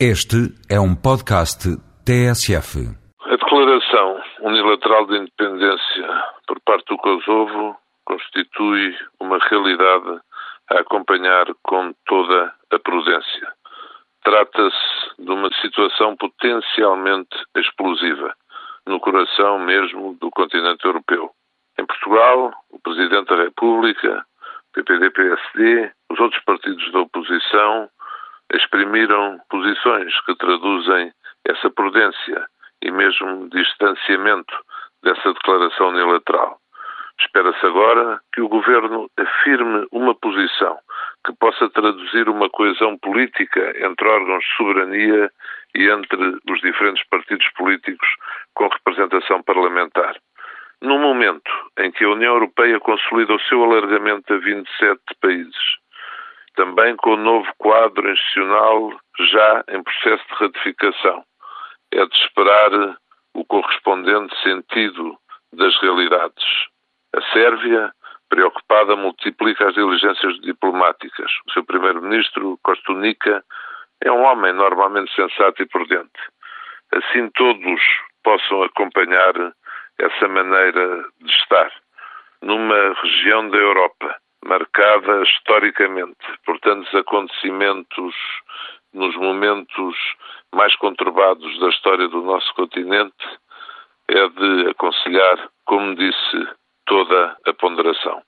Este é um podcast TSF. A declaração unilateral de independência por parte do Kosovo constitui uma realidade a acompanhar com toda a prudência. Trata-se de uma situação potencialmente explosiva, no coração mesmo do continente europeu. Em Portugal, o Presidente da República, PPD-PSD, os outros partidos da oposição exprimiram posições que traduzem essa prudência e mesmo distanciamento dessa declaração unilateral. Espera-se agora que o governo afirme uma posição que possa traduzir uma coesão política entre órgãos de soberania e entre os diferentes partidos políticos com representação parlamentar. No momento em que a União Europeia consolida o seu alargamento a 27 países, também com o novo quadro institucional já em processo de ratificação. É de esperar o correspondente sentido das realidades. A Sérvia, preocupada, multiplica as diligências diplomáticas. O seu primeiro-ministro, Kostunica, é um homem normalmente sensato e prudente. Assim todos possam acompanhar essa maneira de estar. Numa região da Europa marcada historicamente por tantos acontecimentos nos momentos mais conturbados da história do nosso continente, é de aconselhar, como disse, toda a ponderação.